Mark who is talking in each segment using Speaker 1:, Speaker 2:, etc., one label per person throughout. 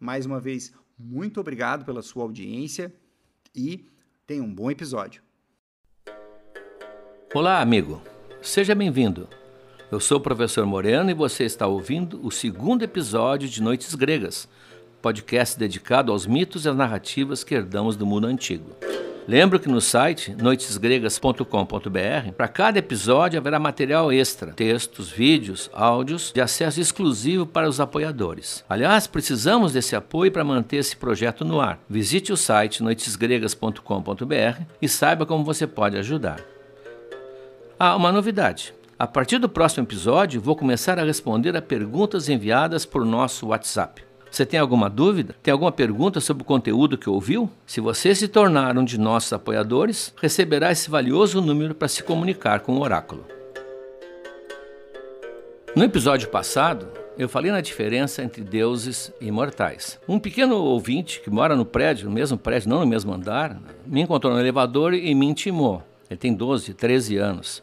Speaker 1: Mais uma vez, muito obrigado pela sua audiência e tenha um bom episódio.
Speaker 2: Olá, amigo. Seja bem-vindo. Eu sou o professor Moreno e você está ouvindo o segundo episódio de Noites Gregas, podcast dedicado aos mitos e às narrativas que herdamos do mundo antigo. Lembro que no site noitesgregas.com.br, para cada episódio haverá material extra, textos, vídeos, áudios de acesso exclusivo para os apoiadores. Aliás, precisamos desse apoio para manter esse projeto no ar. Visite o site noitesgregas.com.br e saiba como você pode ajudar. Ah, uma novidade. A partir do próximo episódio, vou começar a responder a perguntas enviadas por nosso WhatsApp. Você tem alguma dúvida? Tem alguma pergunta sobre o conteúdo que ouviu? Se você se tornar um de nossos apoiadores, receberá esse valioso número para se comunicar com o oráculo. No episódio passado, eu falei na diferença entre deuses e mortais. Um pequeno ouvinte que mora no prédio, no mesmo prédio, não no mesmo andar, me encontrou no elevador e me intimou. Ele tem 12, 13 anos.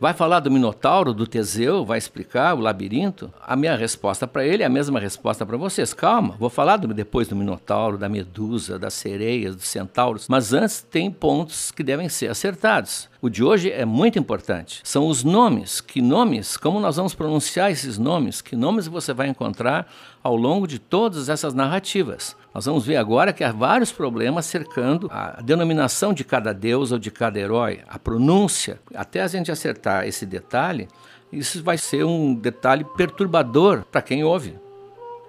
Speaker 2: Vai falar do Minotauro, do Teseu, vai explicar o labirinto? A minha resposta para ele é a mesma resposta para vocês. Calma, vou falar do, depois do Minotauro, da Medusa, das sereias, dos centauros, mas antes tem pontos que devem ser acertados. O de hoje é muito importante. São os nomes. Que nomes? Como nós vamos pronunciar esses nomes? Que nomes você vai encontrar ao longo de todas essas narrativas? Nós vamos ver agora que há vários problemas cercando a denominação de cada deus ou de cada herói, a pronúncia. Até a gente acertar esse detalhe, isso vai ser um detalhe perturbador para quem ouve.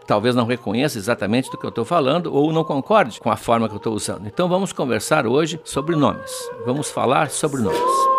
Speaker 2: Talvez não reconheça exatamente do que eu estou falando ou não concorde com a forma que eu estou usando. Então vamos conversar hoje sobre nomes. Vamos falar sobre nomes.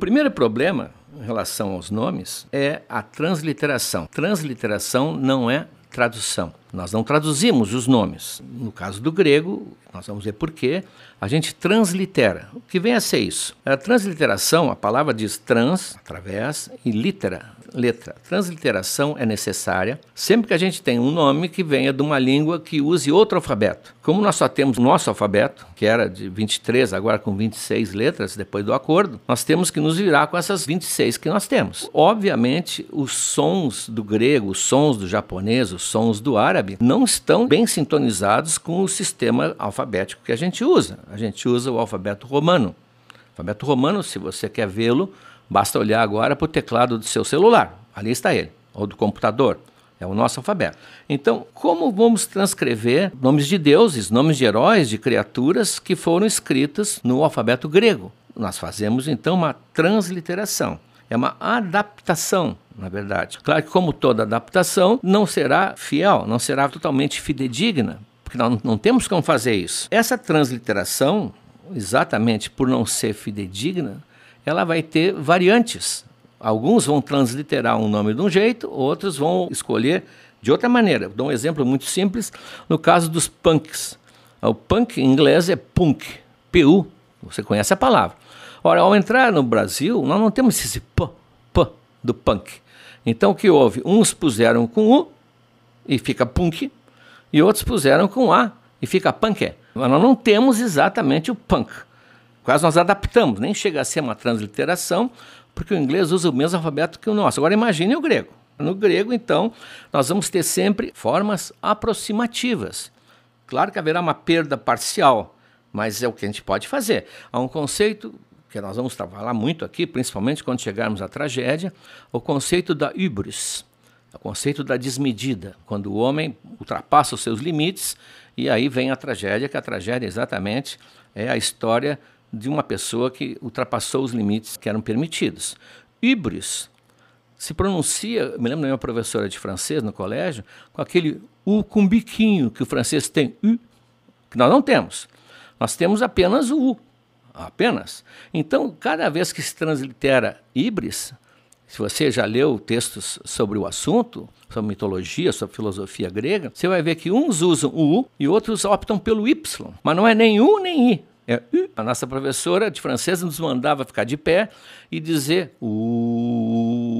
Speaker 2: Primeiro problema em relação aos nomes é a transliteração. Transliteração não é tradução. Nós não traduzimos os nomes. No caso do grego, nós vamos ver por quê, a gente translitera. O que vem a ser isso? A transliteração, a palavra diz trans, através, e litera, letra. Transliteração é necessária sempre que a gente tem um nome que venha de uma língua que use outro alfabeto. Como nós só temos o nosso alfabeto, que era de 23, agora com 26 letras, depois do acordo, nós temos que nos virar com essas 26 que nós temos. Obviamente, os sons do grego, os sons do japonês, os sons do árabe, não estão bem sintonizados com o sistema alfabético que a gente usa. A gente usa o alfabeto romano. O alfabeto romano, se você quer vê-lo, Basta olhar agora para o teclado do seu celular. Ali está ele, ou do computador. É o nosso alfabeto. Então, como vamos transcrever nomes de deuses, nomes de heróis, de criaturas que foram escritas no alfabeto grego? Nós fazemos então uma transliteração. É uma adaptação, na verdade. Claro que, como toda adaptação, não será fiel, não será totalmente fidedigna, porque nós não temos como fazer isso. Essa transliteração, exatamente por não ser fidedigna, ela vai ter variantes. Alguns vão transliterar um nome de um jeito, outros vão escolher de outra maneira. Dar um exemplo muito simples no caso dos punks. O punk em inglês é punk, P-U, você conhece a palavra. Ora, ao entrar no Brasil, nós não temos esse P, P do punk. Então o que houve? Uns puseram com U e fica punk, e outros puseram com A e fica punk. Mas nós não temos exatamente o punk. Quase nós adaptamos, nem chega a ser uma transliteração, porque o inglês usa o mesmo alfabeto que o nosso. Agora imagine o grego. No grego, então, nós vamos ter sempre formas aproximativas. Claro que haverá uma perda parcial, mas é o que a gente pode fazer. Há um conceito que nós vamos trabalhar muito aqui, principalmente quando chegarmos à tragédia, o conceito da hybris, o conceito da desmedida, quando o homem ultrapassa os seus limites e aí vem a tragédia, que a tragédia exatamente é a história de uma pessoa que ultrapassou os limites que eram permitidos. Hybris se pronuncia, me lembro da minha professora de francês no colégio, com aquele U com biquinho, que o francês tem U, que nós não temos. Nós temos apenas o U, apenas. Então, cada vez que se translitera híbris, se você já leu textos sobre o assunto, sobre mitologia, sobre filosofia grega, você vai ver que uns usam o U e outros optam pelo Y. Mas não é nem U nem I. É. A nossa professora de francês nos mandava ficar de pé e dizer U.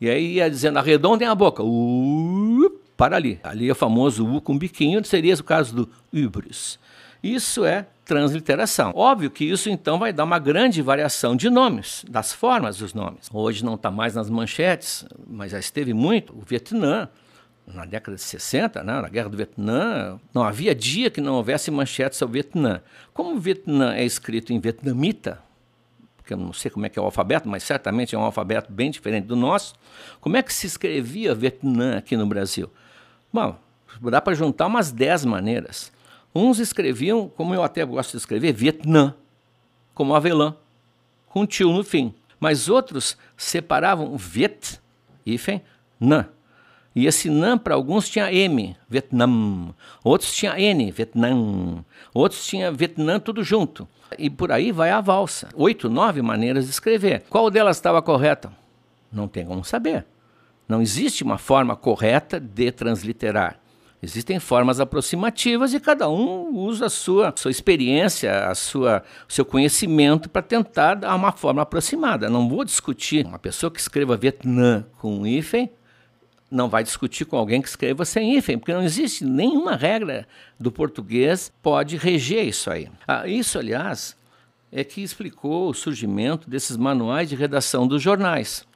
Speaker 2: E aí ia dizendo, arredondem a boca. U. Para ali. Ali é o famoso U com biquinho, seria o caso do híbris. Isso é transliteração. Óbvio que isso então vai dar uma grande variação de nomes, das formas dos nomes. Hoje não está mais nas manchetes, mas já esteve muito. O Vietnã, na década de 60, né, na Guerra do Vietnã, não havia dia que não houvesse manchetes sobre o Vietnã. Como o Vietnã é escrito em vietnamita, porque eu não sei como é que é o alfabeto, mas certamente é um alfabeto bem diferente do nosso, como é que se escrevia Vietnã aqui no Brasil? Bom, dá para juntar umas 10 maneiras. Uns escreviam, como eu até gosto de escrever, Vietnã, como avelã, com tio no fim. Mas outros separavam Viet, hífen, Nã. E esse Nã para alguns tinha M, Vietnam. Outros tinha N, Vietnã. Outros tinha Vietnã tudo junto. E por aí vai a valsa. Oito, nove maneiras de escrever. Qual delas estava correta? Não tem como saber. Não existe uma forma correta de transliterar. Existem formas aproximativas e cada um usa a sua, sua experiência, a sua, o seu conhecimento para tentar dar uma forma aproximada. Não vou discutir uma pessoa que escreva Vietnã com um hífen, não vai discutir com alguém que escreva sem hífen, porque não existe nenhuma regra do português pode reger isso aí. Ah, isso, aliás, é que explicou o surgimento desses manuais de redação dos jornais.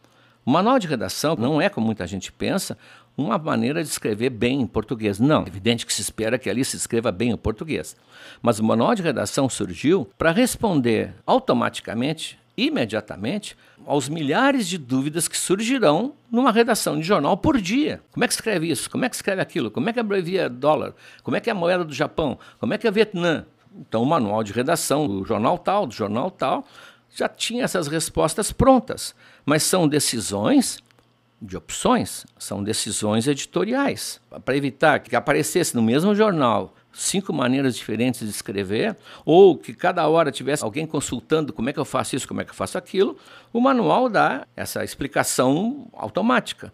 Speaker 2: O manual de redação não é, como muita gente pensa, uma maneira de escrever bem em português. Não, é evidente que se espera que ali se escreva bem o português. Mas o manual de redação surgiu para responder automaticamente, imediatamente, aos milhares de dúvidas que surgirão numa redação de jornal por dia. Como é que escreve isso? Como é que escreve aquilo? Como é que abrevia dólar? Como é que é a moeda do Japão? Como é que é Vietnã? Então, o manual de redação do jornal tal, do jornal tal, já tinha essas respostas prontas. Mas são decisões de opções, são decisões editoriais. Para evitar que aparecesse no mesmo jornal cinco maneiras diferentes de escrever, ou que cada hora tivesse alguém consultando como é que eu faço isso, como é que eu faço aquilo, o manual dá essa explicação automática.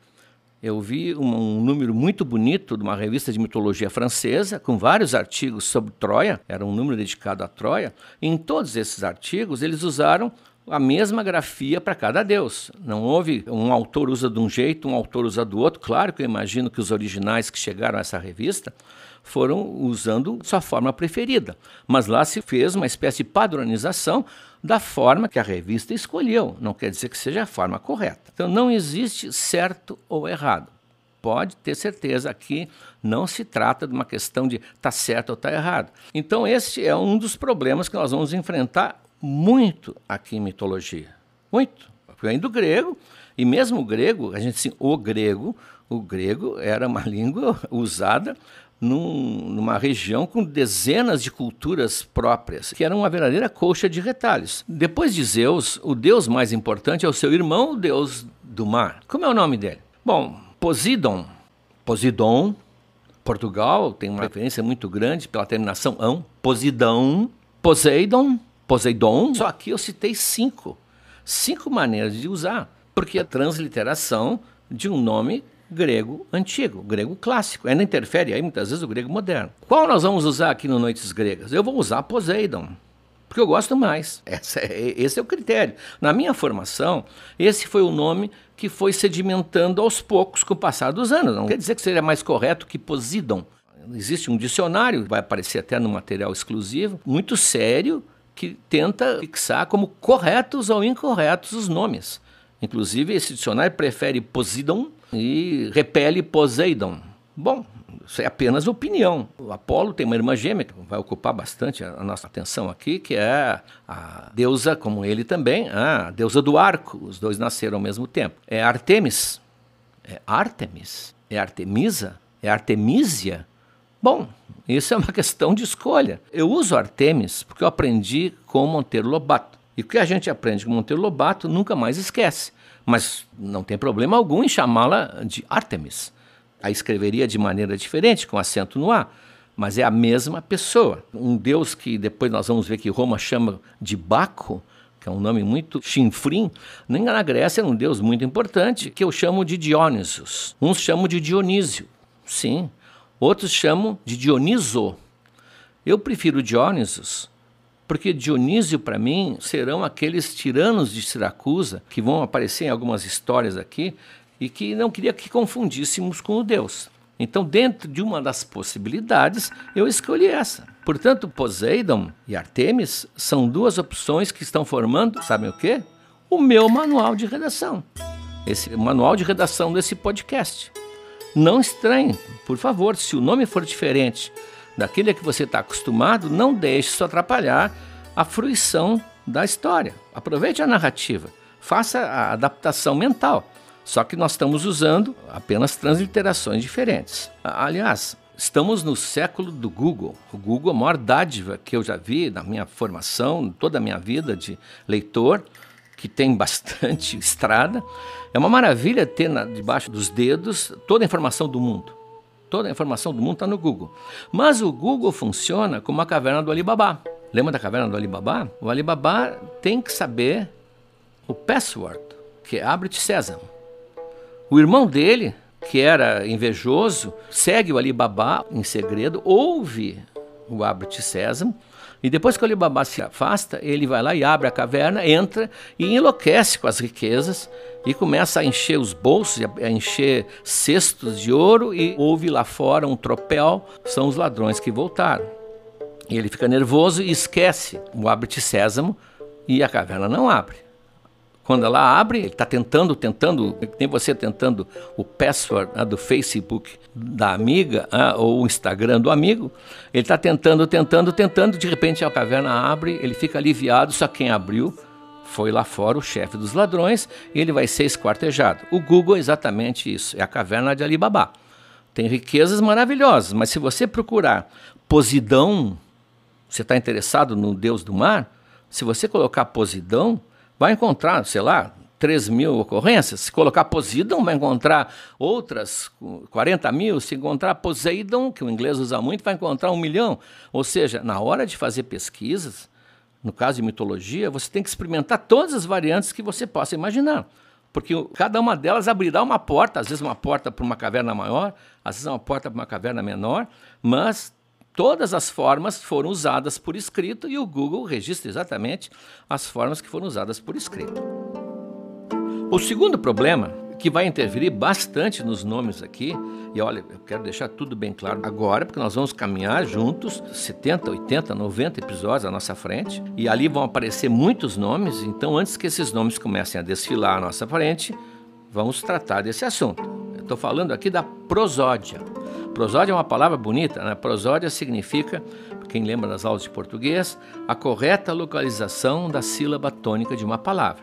Speaker 2: Eu vi um, um, número muito bonito de uma revista de mitologia francesa, com vários artigos sobre Troia, era um número dedicado a Troia, e em todos esses artigos eles usaram a mesma grafia para cada deus. Não houve um autor usa de um jeito, um autor usa do outro. Claro que eu imagino que os originais que chegaram a essa revista foram usando sua forma preferida, mas lá se fez uma espécie de padronização da forma que a revista escolheu. Não quer dizer que seja a forma correta. Então não existe certo ou errado. Pode ter certeza que não se trata de uma questão de tá certo ou tá errado. Então esse é um dos problemas que nós vamos enfrentar muito aqui em mitologia. Muito. vem do grego, e mesmo o grego, a gente assim, o grego, o grego era uma língua usada num, numa região com dezenas de culturas próprias, que era uma verdadeira colcha de retalhos. Depois de Zeus, o deus mais importante é o seu irmão, o deus do mar. Como é o nome dele? Bom, Poseidon. Poseidon, Portugal tem uma referência muito grande pela terminação ão. Poseidon, Poseidon, Poseidon. Só aqui eu citei cinco. Cinco maneiras de usar, porque a transliteração de um nome grego antigo, grego clássico. Ainda interfere aí muitas vezes o grego moderno. Qual nós vamos usar aqui no Noites Gregas? Eu vou usar Poseidon, porque eu gosto mais. É, esse é o critério. Na minha formação, esse foi o nome que foi sedimentando aos poucos com o passar dos anos. Não quer dizer que seja mais correto que Poseidon. Existe um dicionário, vai aparecer até no material exclusivo, muito sério, que tenta fixar como corretos ou incorretos os nomes. Inclusive, esse dicionário prefere Poseidon e repele Poseidon. Bom, isso é apenas opinião. O Apolo tem uma irmã gêmea que vai ocupar bastante a nossa atenção aqui, que é a deusa, como ele também, a deusa do arco. Os dois nasceram ao mesmo tempo. É Artemis. É Artemis? É Artemisa? É Artemisia? Bom, isso é uma questão de escolha. Eu uso Artemis porque eu aprendi com Monteiro Lobato. E o que a gente aprende com Monteiro Lobato nunca mais esquece. Mas não tem problema algum em chamá-la de Artemis. A escreveria de maneira diferente, com acento no A, mas é a mesma pessoa. Um deus que depois nós vamos ver que Roma chama de Baco, que é um nome muito chinfrim, nem na Grécia era um deus muito importante, que eu chamo de Dionysus. Uns chamam de Dionísio, sim. Outros chamam de Dioniso. Eu prefiro Dionysus porque Dionísio, para mim, serão aqueles tiranos de Siracusa, que vão aparecer em algumas histórias aqui, e que não queria que confundíssemos com o Deus. Então, dentro de uma das possibilidades, eu escolhi essa. Portanto, Poseidon e Artemis são duas opções que estão formando, sabem o quê? O meu manual de redação. Esse manual de redação desse podcast. Não estranhe, por favor, se o nome for diferente daquele a que você está acostumado, não deixe isso atrapalhar a fruição da história. Aproveite a narrativa, faça a adaptação mental. Só que nós estamos usando apenas transliterações diferentes. Aliás, estamos no século do Google. O Google é a maior dádiva que eu já vi na minha formação, toda a minha vida de leitor, que tem bastante estrada. É uma maravilha ter na, debaixo dos dedos toda a informação do mundo. Toda a informação do mundo está no Google. Mas o Google funciona como a caverna do Alibaba. Lembra da caverna do Alibaba? O Alibaba tem que saber o password, que é abre-te Sésamo. O irmão dele, que era invejoso, segue o Alibaba em segredo, ouve o abre-te Sésamo, e depois que o Alibaba se afasta, ele vai lá e abre a caverna, entra e enlouquece com as riquezas e começa a encher os bolsos, a encher cestos de ouro e ouve lá fora um tropel, são os ladrões que voltaram. E ele fica nervoso e esquece o abre-te Sésamo e a caverna não abre. Quando ela abre, ele está tentando, tentando, tem você tentando o password né, do Facebook da amiga né, ou o Instagram do amigo, ele está tentando, tentando, tentando, de repente a caverna abre, ele fica aliviado, só quem abriu foi lá fora o chefe dos ladrões e ele vai ser esquartejado. O Google é exatamente isso, é a caverna de Alibaba. Tem riquezas maravilhosas, mas se você procurar Posidão, você está interessado no deus do mar, se você colocar Posidão, vai encontrar, sei lá, 3 mil ocorrências. Se colocar Poseidon, vai encontrar outras 40 mil. Se encontrar Poseidon, que o inglês usa muito, vai encontrar um milhão. Ou seja, na hora de fazer pesquisas, no caso de mitologia, você tem que experimentar todas as variantes que você possa imaginar. Porque cada uma delas abrirá uma porta, às vezes uma porta para uma caverna maior, às vezes uma porta para uma caverna menor, mas Todas as formas foram usadas por escrito e o Google registra exatamente as formas que foram usadas por escrito. O segundo problema, que vai interferir bastante nos nomes aqui, e olha, eu quero deixar tudo bem claro agora, porque nós vamos caminhar juntos 70, 80, 90 episódios à nossa frente, e ali vão aparecer muitos nomes, então antes que esses nomes comecem a desfilar à nossa frente, vamos tratar desse assunto. Estou falando aqui da prosódia. Prosódia é uma palavra bonita, né? Prosódia significa, quem lembra das aulas de português, a correta localização da sílaba tônica de uma palavra.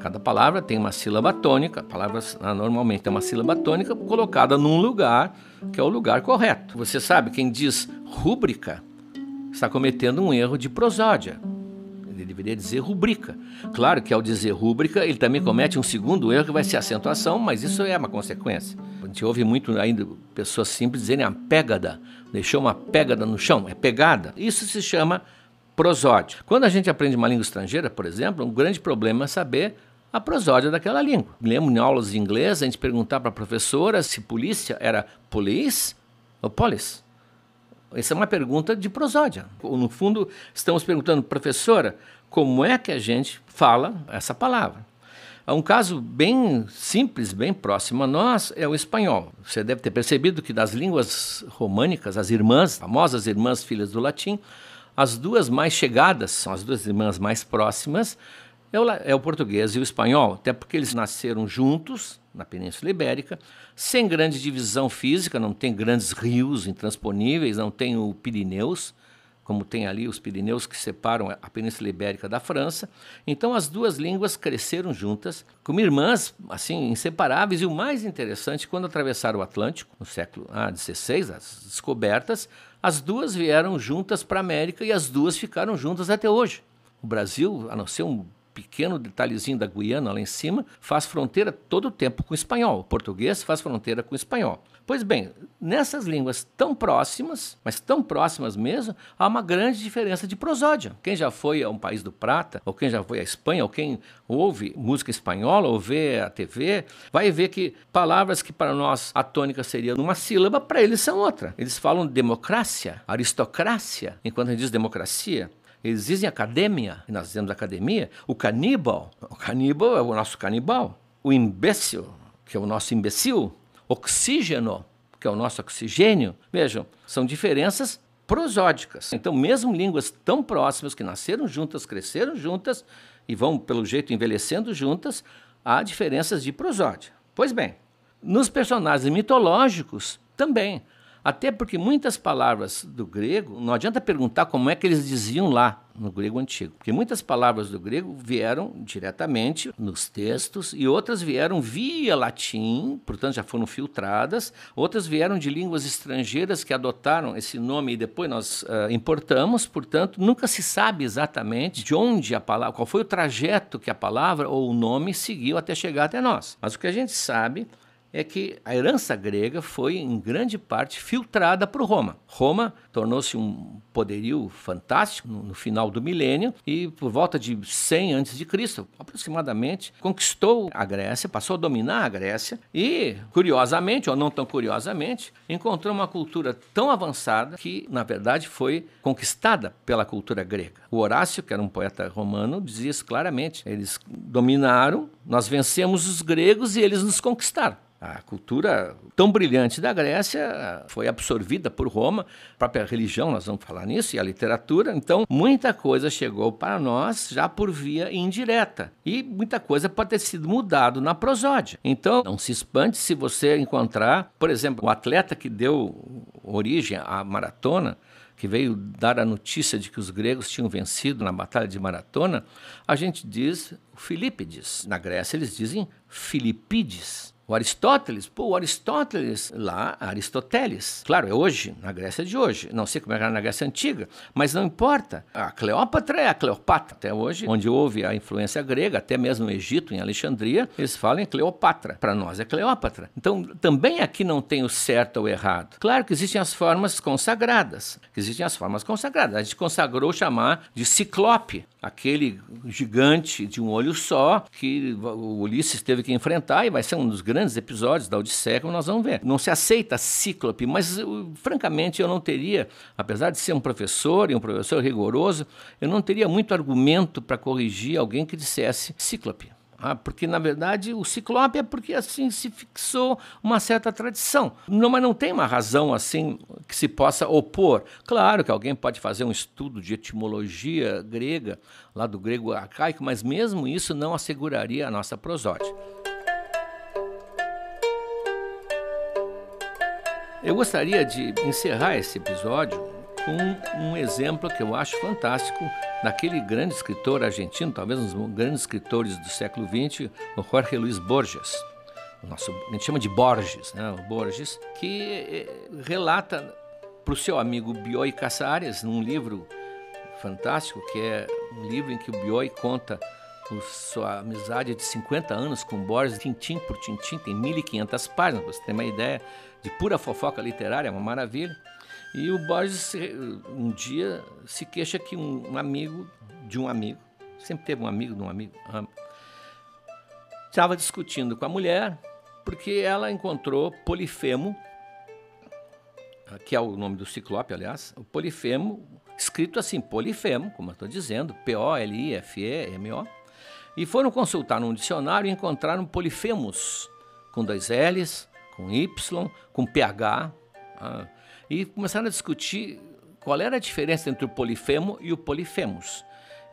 Speaker 2: Cada palavra tem uma sílaba tônica, palavras ah, normalmente tem uma sílaba tônica colocada num lugar que é o lugar correto. Você sabe, quem diz rúbrica está cometendo um erro de prosódia. Ele deveria dizer rubrica. Claro que ao dizer rúbrica, ele também comete um segundo erro que vai ser acentuação, mas isso é uma consequência. A gente ouve muito ainda pessoas simples dizerem a pegada, deixou uma pegada no chão, é pegada. Isso se chama prosódia. Quando a gente aprende uma língua estrangeira, por exemplo, um grande problema é saber a prosódia daquela língua. Lembro em aulas de inglês a gente perguntar para a professora se polícia era police ou police. Essa é uma pergunta de prosódia. No fundo, estamos perguntando, professora, como é que a gente fala essa palavra? Um caso bem simples, bem próximo a nós, é o espanhol. Você deve ter percebido que das línguas românicas, as irmãs, famosas irmãs filhas do latim, as duas mais chegadas, são as duas irmãs mais próximas, é o, é o português e o espanhol, até porque eles nasceram juntos na Península Ibérica, sem grande divisão física, não tem grandes rios intransponíveis, não tem o Pirineus, como tem ali os Pirineus que separam a Península Ibérica da França. Então as duas línguas cresceram juntas, como irmãs, assim, inseparáveis. E o mais interessante, quando atravessaram o Atlântico, no século XVI, ah, as descobertas, as duas vieram juntas para a América e as duas ficaram juntas até hoje. O Brasil, a não ser um pequeno detalhezinho da Guiana lá em cima, faz fronteira todo o tempo com o espanhol. O português faz fronteira com o espanhol. Pois bem, nessas línguas tão próximas, mas tão próximas mesmo, há uma grande diferença de prosódia. Quem já foi a um país do Prata, ou quem já foi à Espanha, ou quem ouve música espanhola, ou vê a TV, vai ver que palavras que para nós a tônica seria numa sílaba, para eles são outra. Eles falam democracia, aristocracia, enquanto a gente diz democracia. Eles dizem academia, e nós dizemos academia. O caníbal, o caníbal é o nosso canibal. O imbécil, que é o nosso imbecil. Oxígeno, que é o nosso oxigênio. Vejam, são diferenças prosódicas. Então, mesmo línguas tão próximas, que nasceram juntas, cresceram juntas e vão, pelo jeito, envelhecendo juntas, há diferenças de prosódia. Pois bem, nos personagens mitológicos também. Até porque muitas palavras do grego, não adianta perguntar como é que eles diziam lá no grego antigo, porque muitas palavras do grego vieram diretamente nos textos e outras vieram via latim, portanto já foram filtradas, outras vieram de línguas estrangeiras que adotaram esse nome e depois nós uh, importamos, portanto nunca se sabe exatamente de onde a palavra, qual foi o trajeto que a palavra ou o nome seguiu até chegar até nós. Mas o que a gente sabe é que a herança grega foi, em grande parte, filtrada por Roma. Roma tornou-se um poderio fantástico no, no, final do milênio e, por volta de 100 a.C., aproximadamente, conquistou a Grécia, passou a dominar a Grécia e, curiosamente, ou não tão curiosamente, encontrou uma cultura tão avançada que, na verdade, foi conquistada pela cultura grega. O Horácio, que era um poeta romano, dizia isso claramente. Eles dominaram, nós vencemos os gregos e eles nos conquistaram. A cultura tão brilhante da Grécia foi absorvida por Roma, a própria religião, nós vamos falar nisso, e a literatura. Então, muita coisa chegou para nós já por via indireta. E muita coisa pode ter sido mudado na prosódia. Então, não se espante se você encontrar, por exemplo, o atleta que deu origem à maratona, que veio dar a notícia de que os gregos tinham vencido na batalha de Maratona, a gente diz Filípides. Na Grécia eles dizem Filipides. O Aristóteles, pô, o Aristóteles lá, Aristoteles. Claro, é hoje, na Grécia de hoje. Não sei como era na Grécia Antiga, mas não importa. A Cleópatra é a Cleopatra. Até hoje, onde houve a influência grega, até mesmo no Egito, em Alexandria, eles falam em Cleopatra. Para nós é Cleópatra. Então, também aqui não tem o certo ou errado. Claro que existem as formas consagradas. Existem as formas consagradas. A gente consagrou chamar de Ciclope, aquele gigante de um olho só que o Ulisses teve que enfrentar e vai ser um dos grandes episódios da Odisseia, como nós vamos ver. Não se aceita cíclope, mas francamente eu não teria, apesar de ser um professor e um professor rigoroso, eu não teria muito argumento para corrigir alguém que dissesse cíclope. Ah, porque, na verdade, o ciclope é porque assim se fixou uma certa tradição. Não, mas não tem uma razão assim que se possa opor. Claro que alguém pode fazer um estudo de etimologia grega, lá do grego arcaico, mas mesmo isso não asseguraria a nossa prosódia. Eu gostaria de encerrar esse episódio com um exemplo que eu acho fantástico daquele grande escritor argentino, talvez um dos grandes escritores do século XX, o Jorge Luis Borges. O nosso, a gente chama de Borges, né? o Borges, que eh, relata para o seu amigo Bioy Casares, num livro fantástico, que é um livro em que o Bioy conta sua amizade de 50 anos com Borges, tintim por tintim, tem 1.500 páginas, para você ter uma ideia de pura fofoca literária, é uma maravilha. E o Borges um dia se queixa que um, amigo de um amigo, sempre teve um amigo de um amigo, estava discutindo com a mulher porque ela encontrou Polifemo, que é o nome do ciclope, aliás, o Polifemo, escrito assim, Polifemo, como eu estou dizendo, P-O-L-I-F-E-M-O, e foram consultar num dicionário e encontraram Polifemos, com dois L's, com Y, com PH, ah, e começaram a discutir qual era a diferença entre o polifemo e o polifemos.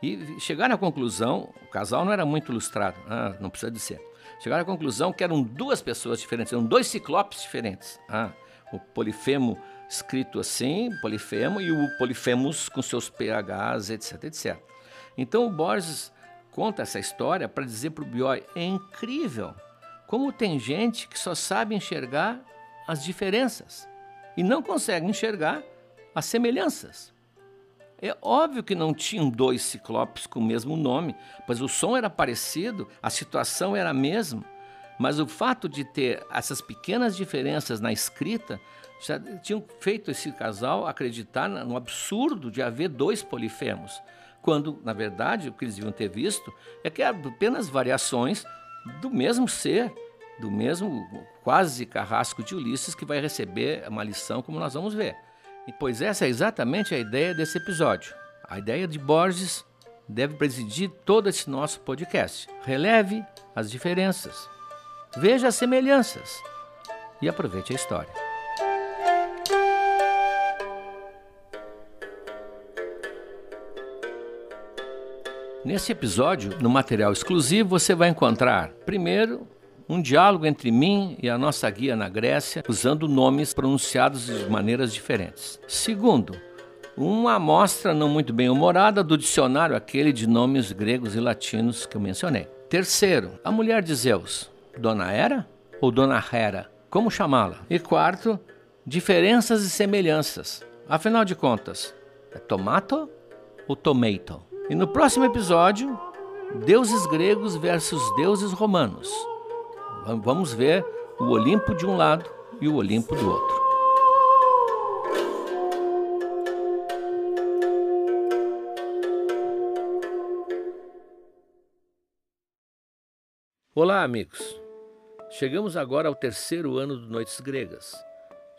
Speaker 2: E chegaram à conclusão, o casal não era muito ilustrado, ah, não precisa dizer. Chegaram à conclusão que eram duas pessoas diferentes, eram dois ciclopes diferentes. Ah, o polifemo escrito assim, polifemo, e o polifemos com seus PHs, etc, etc. Então o Borges conta essa história para dizer para o Bioy, é incrível como tem gente que só sabe enxergar as diferenças e não consegue enxergar as semelhanças. É óbvio que não tinham dois ciclopes com o mesmo nome, pois o som era parecido, a situação era a mesma, mas o fato de ter essas pequenas diferenças na escrita já tinham feito esse casal acreditar no absurdo de haver dois polifemos, quando, na verdade, o que eles deviam ter visto é que eram apenas variações do mesmo ser, do mesmo quase carrasco de Ulisses que vai receber uma lição, como nós vamos ver. E, pois essa é exatamente a ideia desse episódio. A ideia de Borges deve presidir todo esse nosso podcast. Releve as diferenças, veja as semelhanças e aproveite a história. Nesse episódio, no material exclusivo, você vai encontrar, primeiro, um diálogo entre mim e a nossa guia na Grécia, usando nomes pronunciados de maneiras diferentes. Segundo, uma amostra não muito bem humorada do dicionário aquele de nomes gregos e latinos que eu mencionei. Terceiro, a mulher de Zeus, Dona Hera ou Dona Hera? Como chamá-la? E quarto, diferenças e semelhanças. Afinal de contas, é tomato ou tomato? E no próximo episódio, deuses gregos versus deuses romanos. Vamos ver o Olimpo de um lado e o Olimpo do outro. Olá, amigos. Chegamos agora ao terceiro ano do Noites Gregas.